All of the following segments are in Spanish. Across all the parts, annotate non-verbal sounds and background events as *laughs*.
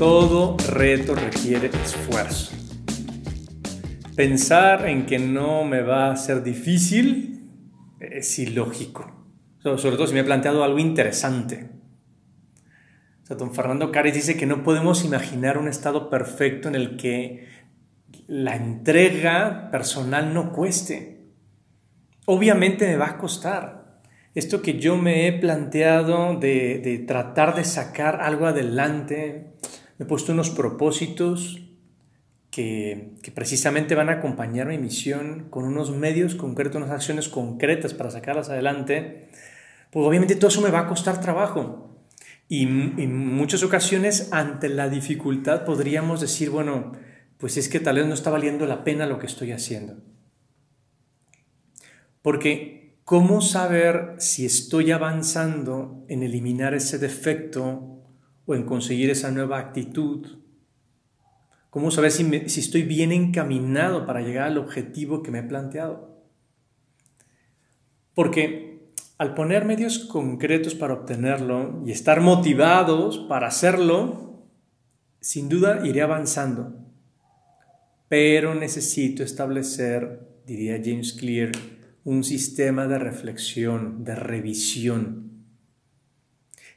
Todo reto requiere esfuerzo. Pensar en que no me va a ser difícil es ilógico. Sobre todo si me he planteado algo interesante. Don Fernando Cares dice que no podemos imaginar un estado perfecto en el que la entrega personal no cueste. Obviamente me va a costar. Esto que yo me he planteado de tratar de sacar algo adelante, me he puesto unos propósitos que, precisamente van a acompañar mi misión con unos medios concretos, unas acciones concretas para sacarlas adelante, pues obviamente todo eso me va a costar trabajo. Y en muchas ocasiones ante la dificultad podríamos decir, bueno, pues es que tal vez no está valiendo la pena lo que estoy haciendo. Porque, ¿cómo saber si estoy avanzando en eliminar ese defecto o en conseguir esa nueva actitud ¿Cómo saber si, estoy bien encaminado para llegar al objetivo que me he planteado? Porque al poner medios concretos para obtenerlo y estar motivados para hacerlo, sin duda iré avanzando. Pero necesito establecer, diría James Clear, un sistema de reflexión, de revisión.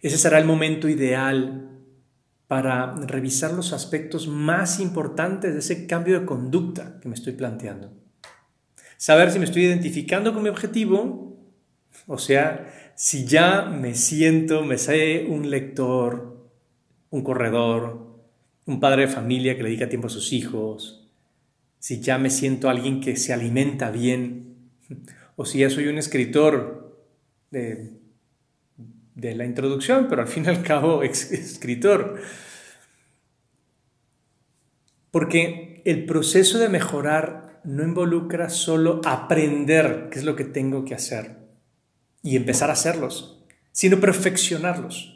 Ese será el momento ideal para revisar los aspectos más importantes de ese cambio de conducta que me estoy planteando. Saber si me estoy identificando con mi objetivo, o sea, si ya me siento, me sé un lector, un corredor, un padre de familia que le dedica tiempo a sus hijos, si ya me siento alguien que se alimenta bien, o si ya soy un escritor de de la introducción, pero al fin y al cabo *laughs* escritor. Porque el proceso de mejorar no involucra solo aprender qué es lo que tengo que hacer y empezar a hacerlos, sino perfeccionarlos.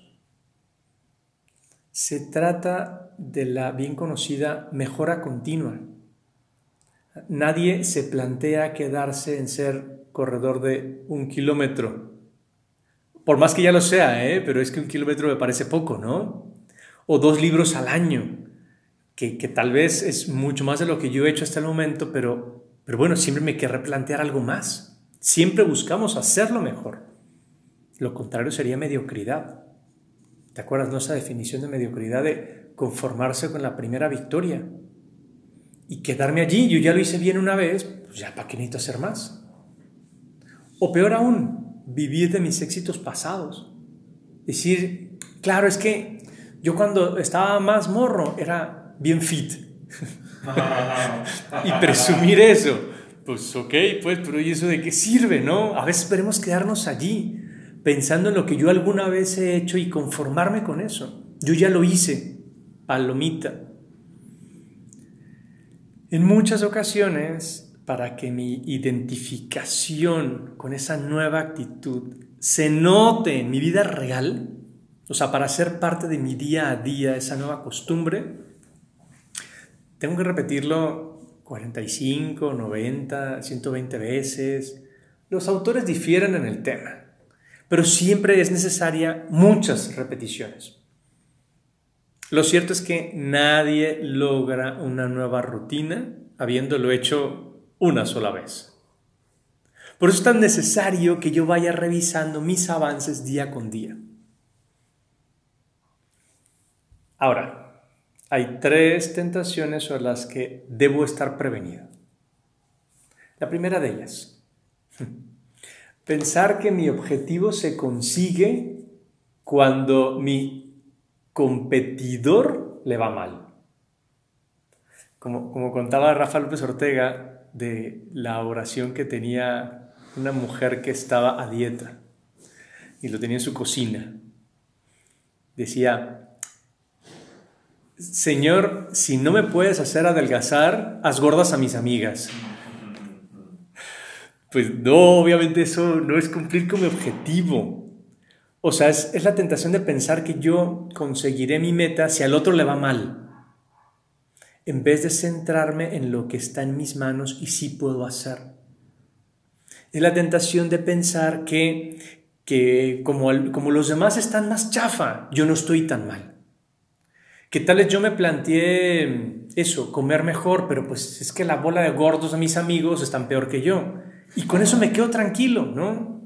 Se trata de la bien conocida mejora continua. Nadie se plantea quedarse en ser corredor de un kilómetro por más que ya lo sea, ¿eh? pero es que un kilómetro me parece poco, ¿no? O dos libros al año, que, tal vez es mucho más de lo que yo he hecho hasta el momento, pero, pero bueno, siempre me querré plantear algo más. Siempre buscamos hacerlo mejor. Lo contrario sería mediocridad. ¿Te acuerdas, no? Esa definición de mediocridad de conformarse con la primera victoria y quedarme allí. Yo ya lo hice bien una vez, pues ya para qué necesito hacer más. O peor aún, vivir de mis éxitos pasados. Decir, claro, es que yo cuando estaba más morro era bien fit. *laughs* y presumir eso. Pues ok, pues, pero ¿y eso de qué sirve, no? A veces queremos quedarnos allí, pensando en lo que yo alguna vez he hecho y conformarme con eso. Yo ya lo hice, palomita. En muchas ocasiones para que mi identificación con esa nueva actitud se note en mi vida real, o sea, para ser parte de mi día a día, esa nueva costumbre, tengo que repetirlo 45, 90, 120 veces. Los autores difieren en el tema, pero siempre es necesaria muchas repeticiones. Lo cierto es que nadie logra una nueva rutina habiéndolo hecho una sola vez. Por eso es tan necesario que yo vaya revisando mis avances día con día. Ahora, hay tres tentaciones sobre las que debo estar prevenido. La primera de ellas, *laughs* pensar que mi objetivo se consigue cuando mi competidor le va mal. Como, como contaba Rafa López Ortega, de la oración que tenía una mujer que estaba a dieta y lo tenía en su cocina. Decía, Señor, si no me puedes hacer adelgazar, haz gordas a mis amigas. Pues no, obviamente eso no es cumplir con mi objetivo. O sea, es, es la tentación de pensar que yo conseguiré mi meta si al otro le va mal en vez de centrarme en lo que está en mis manos y sí puedo hacer. Es la tentación de pensar que, que como, como los demás están más chafa, yo no estoy tan mal. Que tal vez yo me planteé eso, comer mejor, pero pues es que la bola de gordos de mis amigos están peor que yo. Y con eso me quedo tranquilo, ¿no?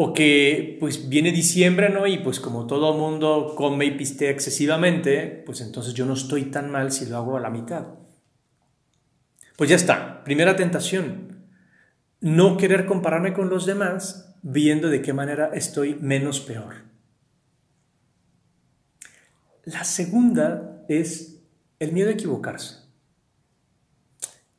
O que pues viene diciembre, ¿no? Y pues como todo mundo come y pistea excesivamente, pues entonces yo no estoy tan mal si lo hago a la mitad. Pues ya está, primera tentación. No querer compararme con los demás viendo de qué manera estoy menos peor. La segunda es el miedo a equivocarse.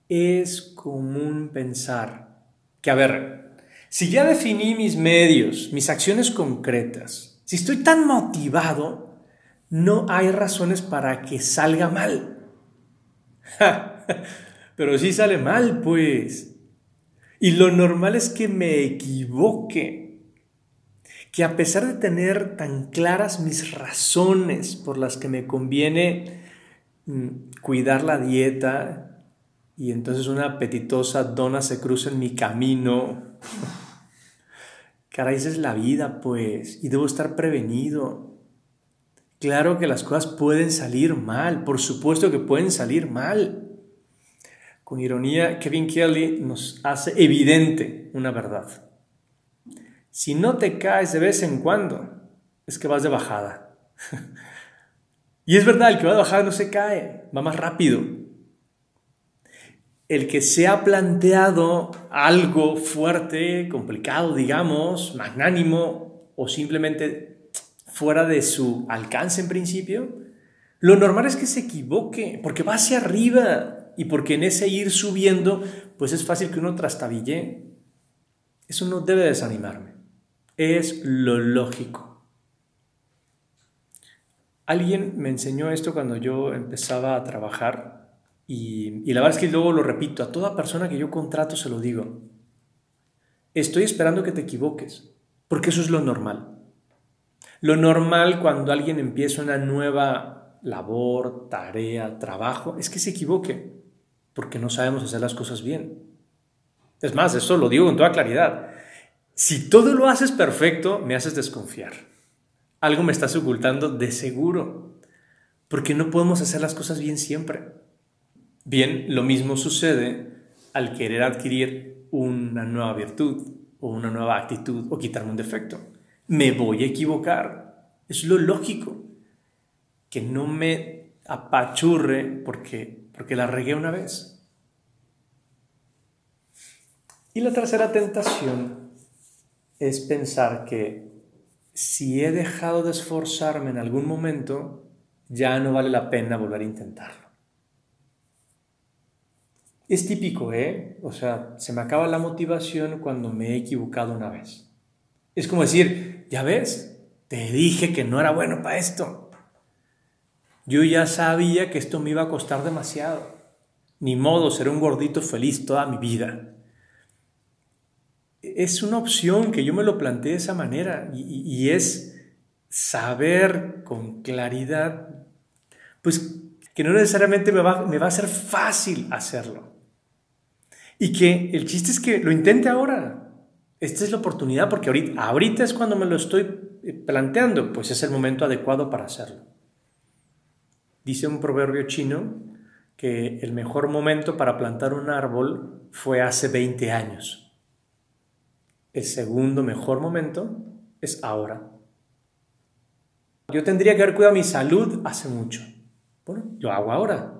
Es común pensar que, a ver, si ya definí mis medios, mis acciones concretas, si estoy tan motivado, no hay razones para que salga mal. *laughs* Pero si sale mal, pues. Y lo normal es que me equivoque. Que a pesar de tener tan claras mis razones por las que me conviene mm, cuidar la dieta y entonces una apetitosa dona se cruza en mi camino *laughs* Caray, esa es la vida, pues, y debo estar prevenido. Claro que las cosas pueden salir mal, por supuesto que pueden salir mal. Con ironía, Kevin Kelly nos hace evidente una verdad. Si no te caes de vez en cuando, es que vas de bajada. *laughs* y es verdad, el que va de bajada no se cae, va más rápido el que se ha planteado algo fuerte, complicado, digamos, magnánimo o simplemente fuera de su alcance en principio, lo normal es que se equivoque, porque va hacia arriba y porque en ese ir subiendo, pues es fácil que uno trastabille. Eso no debe desanimarme. Es lo lógico. Alguien me enseñó esto cuando yo empezaba a trabajar y, la verdad es que luego lo repito, a toda persona que yo contrato se lo digo. Estoy esperando que te equivoques, porque eso es lo normal. Lo normal cuando alguien empieza una nueva labor, tarea, trabajo, es que se equivoque, porque no sabemos hacer las cosas bien. Es más, eso lo digo con toda claridad. Si todo lo haces perfecto, me haces desconfiar. Algo me estás ocultando de seguro, porque no podemos hacer las cosas bien siempre. Bien, lo mismo sucede al querer adquirir una nueva virtud o una nueva actitud o quitarme un defecto. Me voy a equivocar. Es lo lógico. Que no me apachurre porque, porque la regué una vez. Y la tercera tentación es pensar que si he dejado de esforzarme en algún momento, ya no vale la pena volver a intentarlo. Es típico, ¿eh? O sea, se me acaba la motivación cuando me he equivocado una vez. Es como decir, ya ves, te dije que no era bueno para esto. Yo ya sabía que esto me iba a costar demasiado. Ni modo, ser un gordito feliz toda mi vida. Es una opción que yo me lo planteé de esa manera y, y es saber con claridad, pues que no necesariamente me va, me va a ser fácil hacerlo. Y que el chiste es que lo intente ahora. Esta es la oportunidad porque ahorita, es cuando me lo estoy eh, planteando, pues es el momento adecuado para hacerlo. Dice un proverbio chino que el mejor momento para plantar un árbol fue hace 20 años. El segundo mejor momento es ahora. Yo tendría que haber cuidado mi salud hace mucho. Bueno, lo hago ahora.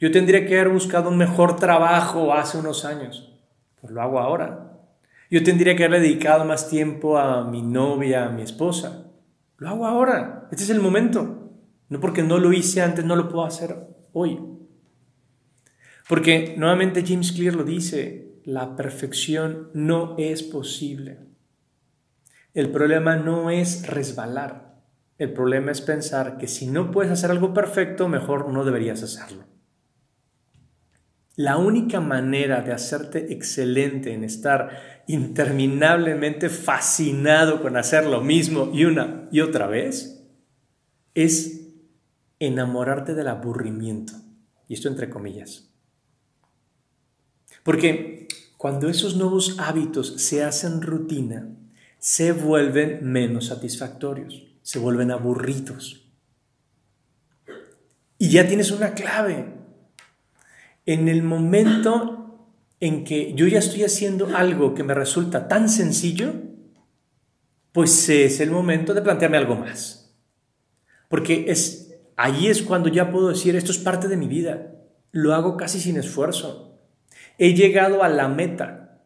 Yo tendría que haber buscado un mejor trabajo hace unos años. Pues lo hago ahora. Yo tendría que haber dedicado más tiempo a mi novia, a mi esposa. Lo hago ahora. Este es el momento. No porque no lo hice antes, no lo puedo hacer hoy. Porque nuevamente James Clear lo dice, la perfección no es posible. El problema no es resbalar. El problema es pensar que si no puedes hacer algo perfecto, mejor no deberías hacerlo. La única manera de hacerte excelente en estar interminablemente fascinado con hacer lo mismo y una y otra vez es enamorarte del aburrimiento. Y esto entre comillas. Porque cuando esos nuevos hábitos se hacen rutina, se vuelven menos satisfactorios, se vuelven aburridos. Y ya tienes una clave. En el momento en que yo ya estoy haciendo algo que me resulta tan sencillo, pues es el momento de plantearme algo más. Porque es, allí es cuando ya puedo decir, esto es parte de mi vida. Lo hago casi sin esfuerzo. He llegado a la meta.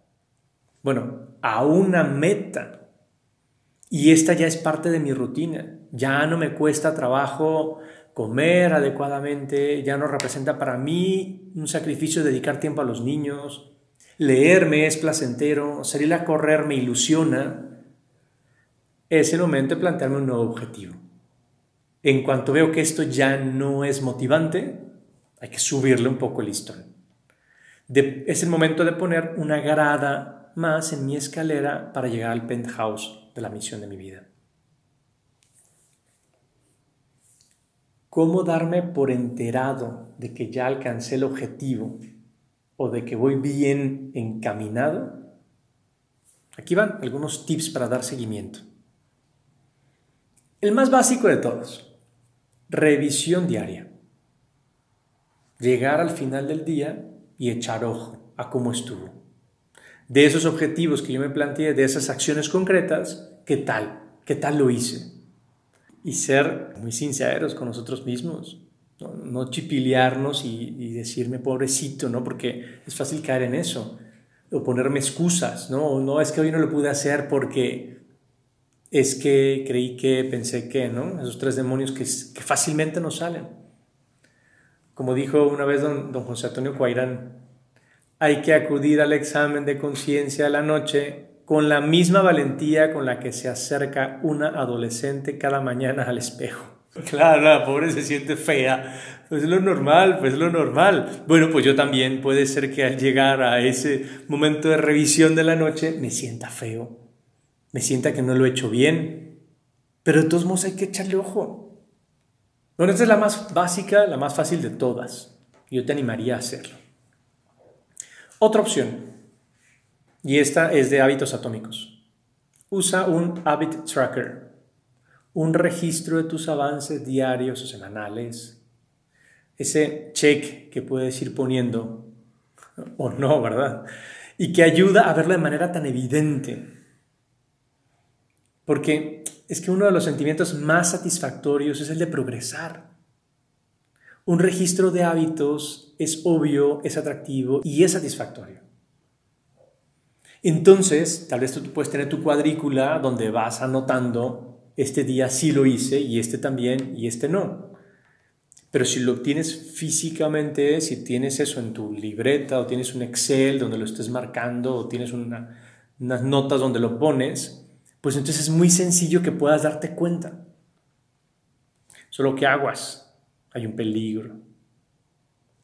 Bueno, a una meta. Y esta ya es parte de mi rutina. Ya no me cuesta trabajo comer adecuadamente, ya no representa para mí un sacrificio dedicar tiempo a los niños, leerme es placentero, salir a correr me ilusiona, es el momento de plantearme un nuevo objetivo. En cuanto veo que esto ya no es motivante, hay que subirle un poco el listón. es el momento de poner una grada más en mi escalera para llegar al penthouse de la misión de mi vida. ¿Cómo darme por enterado de que ya alcancé el objetivo o de que voy bien encaminado? Aquí van algunos tips para dar seguimiento. El más básico de todos, revisión diaria. Llegar al final del día y echar ojo a cómo estuvo. De esos objetivos que yo me planteé, de esas acciones concretas, ¿qué tal? ¿Qué tal lo hice? Y ser muy sinceros con nosotros mismos. No, chipilearnos y, decirme pobrecito, ¿no? Porque es fácil caer en eso. O ponerme excusas, ¿no? No es que hoy no lo pude hacer porque es que creí que, pensé que, ¿no? Esos tres demonios que, fácilmente nos salen. Como dijo una vez don, don José Antonio Cuairán, hay que acudir al examen de conciencia a la noche con la misma valentía con la que se acerca una adolescente cada mañana al espejo. Claro, la pobre se siente fea. Pues es lo normal, pues es lo normal. Bueno, pues yo también puede ser que al llegar a ese momento de revisión de la noche me sienta feo. Me sienta que no lo he hecho bien. Pero de todos modos hay que echarle ojo. Bueno, esta es la más básica, la más fácil de todas. Yo te animaría a hacerlo. Otra opción, y esta es de hábitos atómicos. Usa un habit tracker, un registro de tus avances diarios o semanales. Ese check que puedes ir poniendo, o no, ¿verdad? Y que ayuda a verlo de manera tan evidente. Porque es que uno de los sentimientos más satisfactorios es el de progresar. Un registro de hábitos es obvio, es atractivo y es satisfactorio. Entonces, tal vez tú puedes tener tu cuadrícula donde vas anotando, este día sí lo hice y este también y este no. Pero si lo tienes físicamente, si tienes eso en tu libreta o tienes un Excel donde lo estés marcando o tienes unas notas donde lo pones, pues entonces es muy sencillo que puedas darte cuenta. Solo que aguas, hay un peligro.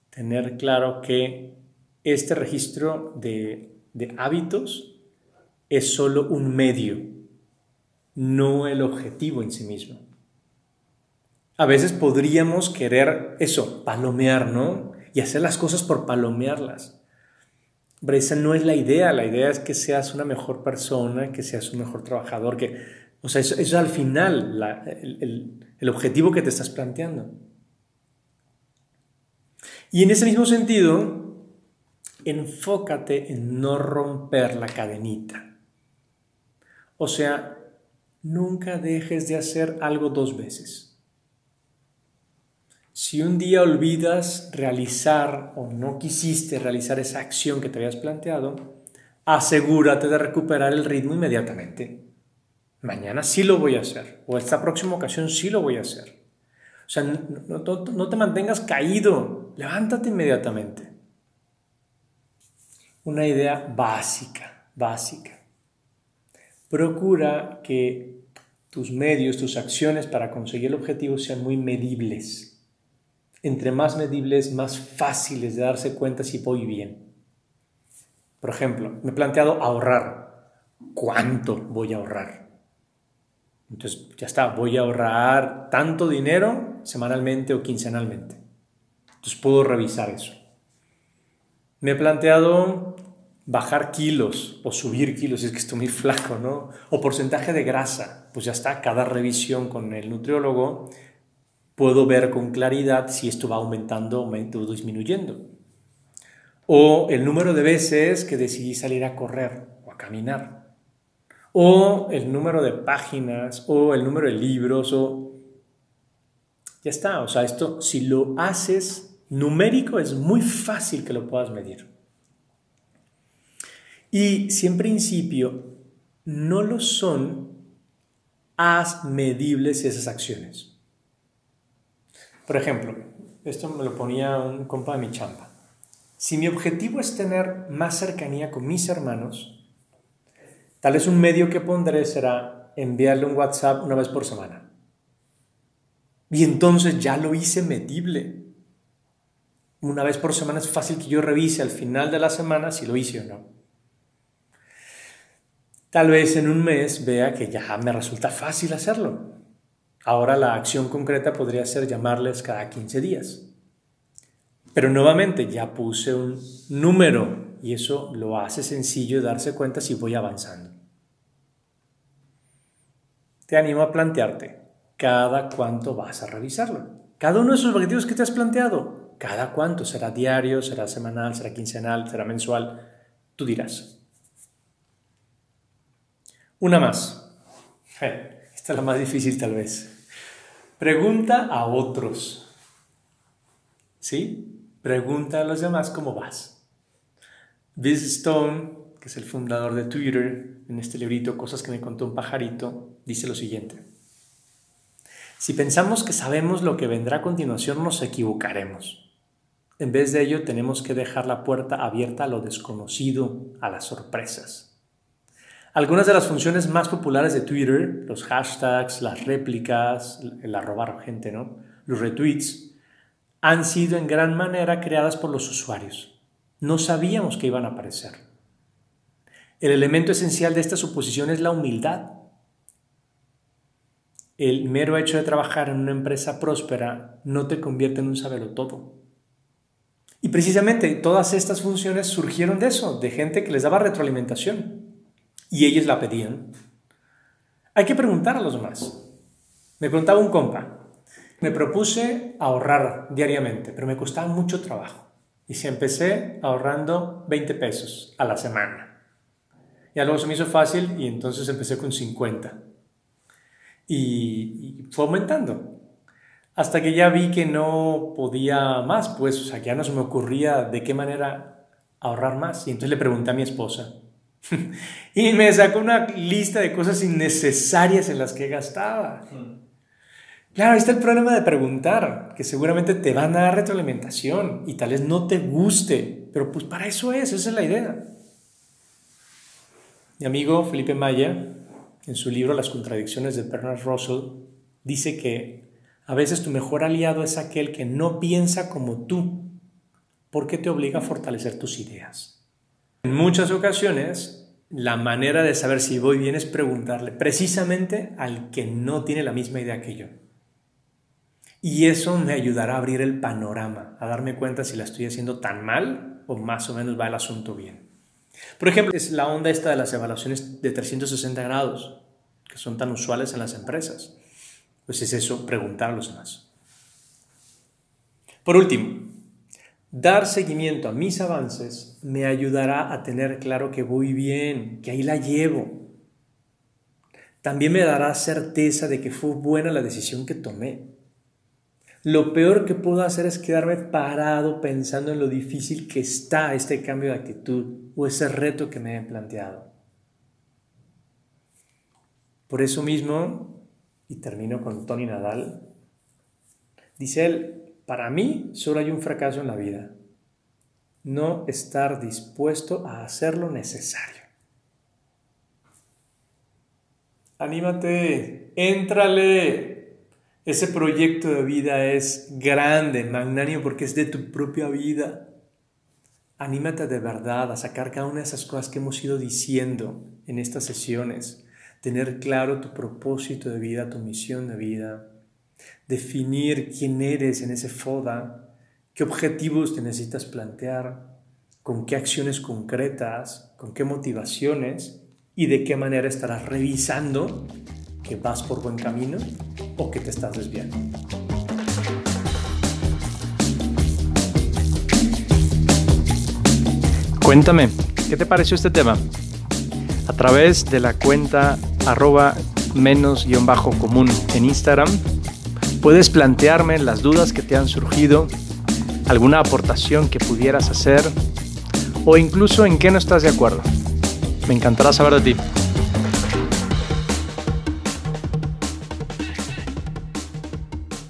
Tener claro que este registro de de hábitos es solo un medio, no el objetivo en sí mismo. A veces podríamos querer eso, palomear, ¿no? Y hacer las cosas por palomearlas. Pero esa no es la idea, la idea es que seas una mejor persona, que seas un mejor trabajador, que, o sea, eso, es al final el objetivo que te estás planteando. Y en ese mismo sentido, enfócate en no romper la cadenita. O sea, nunca dejes de hacer algo dos veces. Si un día olvidas realizar o no quisiste realizar esa acción que te habías planteado, asegúrate de recuperar el ritmo inmediatamente. Mañana sí lo voy a hacer, o esta próxima ocasión sí lo voy a hacer. O sea, no, no te mantengas caído, levántate inmediatamente una idea básica, básica. Procura que tus medios, tus acciones para conseguir el objetivo sean muy medibles. Entre más medibles, más fáciles de darse cuenta si voy bien. Por ejemplo, me he planteado ahorrar. ¿Cuánto voy a ahorrar? Entonces, ya está, voy a ahorrar tanto dinero semanalmente o quincenalmente. Entonces puedo revisar eso. Me he planteado bajar kilos o subir kilos, es que estoy muy *laughs* flaco, ¿no? O porcentaje de grasa, pues ya está, cada revisión con el nutriólogo puedo ver con claridad si esto va aumentando o disminuyendo. O el número de veces que decidí salir a correr o a caminar. O el número de páginas o el número de libros o... Ya está, o sea, esto si lo haces numérico es muy fácil que lo puedas medir. Y si en principio no lo son, haz medibles esas acciones. Por ejemplo, esto me lo ponía un compa de mi champa. Si mi objetivo es tener más cercanía con mis hermanos, tal vez un medio que pondré será enviarle un WhatsApp una vez por semana. Y entonces ya lo hice medible. Una vez por semana es fácil que yo revise al final de la semana si lo hice o no. Tal vez en un mes vea que ya me resulta fácil hacerlo. Ahora la acción concreta podría ser llamarles cada 15 días. Pero nuevamente ya puse un número y eso lo hace sencillo darse cuenta si voy avanzando. Te animo a plantearte cada cuánto vas a revisarlo. Cada uno de esos objetivos que te has planteado, cada cuánto, será diario, será semanal, será quincenal, será mensual, tú dirás. Una más. Esta es la más difícil tal vez. Pregunta a otros. ¿Sí? Pregunta a los demás cómo vas. Biz Stone, que es el fundador de Twitter, en este librito Cosas que me contó un pajarito, dice lo siguiente. Si pensamos que sabemos lo que vendrá a continuación, nos equivocaremos. En vez de ello, tenemos que dejar la puerta abierta a lo desconocido, a las sorpresas. Algunas de las funciones más populares de Twitter, los hashtags, las réplicas, el arrobar gente, ¿no? los retweets, han sido en gran manera creadas por los usuarios. No sabíamos que iban a aparecer. El elemento esencial de esta suposición es la humildad. El mero hecho de trabajar en una empresa próspera no te convierte en un todo. Y precisamente todas estas funciones surgieron de eso, de gente que les daba retroalimentación y ellos la pedían. Hay que preguntar a los demás. Me preguntaba un compa. Me propuse ahorrar diariamente, pero me costaba mucho trabajo. Y si empecé ahorrando 20 pesos a la semana. Ya luego se me hizo fácil y entonces empecé con 50. Y, fue aumentando. Hasta que ya vi que no podía más, pues, o sea, ya no se me ocurría de qué manera ahorrar más. Y entonces le pregunté a mi esposa, *laughs* y me sacó una lista de cosas innecesarias en las que gastaba. Claro, ahí está el problema de preguntar, que seguramente te van a dar retroalimentación y tal vez no te guste, pero pues para eso es, esa es la idea. Mi amigo Felipe Maya, en su libro Las contradicciones de Bernard Russell, dice que a veces tu mejor aliado es aquel que no piensa como tú, porque te obliga a fortalecer tus ideas. En muchas ocasiones, la manera de saber si voy bien es preguntarle precisamente al que no tiene la misma idea que yo. Y eso me ayudará a abrir el panorama, a darme cuenta si la estoy haciendo tan mal o más o menos va el asunto bien. Por ejemplo, es la onda esta de las evaluaciones de 360 grados, que son tan usuales en las empresas. Pues es eso, preguntar a los demás. Por último, Dar seguimiento a mis avances me ayudará a tener claro que voy bien, que ahí la llevo. También me dará certeza de que fue buena la decisión que tomé. Lo peor que puedo hacer es quedarme parado pensando en lo difícil que está este cambio de actitud o ese reto que me he planteado. Por eso mismo, y termino con Tony Nadal, dice él, para mí solo hay un fracaso en la vida. No estar dispuesto a hacer lo necesario. Anímate, éntrale. Ese proyecto de vida es grande, magnánimo, porque es de tu propia vida. Anímate de verdad a sacar cada una de esas cosas que hemos ido diciendo en estas sesiones tener claro tu propósito de vida, tu misión de vida, definir quién eres en ese FODA, qué objetivos te necesitas plantear, con qué acciones concretas, con qué motivaciones y de qué manera estarás revisando que vas por buen camino o que te estás desviando. Cuéntame, ¿qué te pareció este tema? A través de la cuenta arroba menos guion bajo común en Instagram, puedes plantearme las dudas que te han surgido, alguna aportación que pudieras hacer o incluso en qué no estás de acuerdo. Me encantará saber de ti.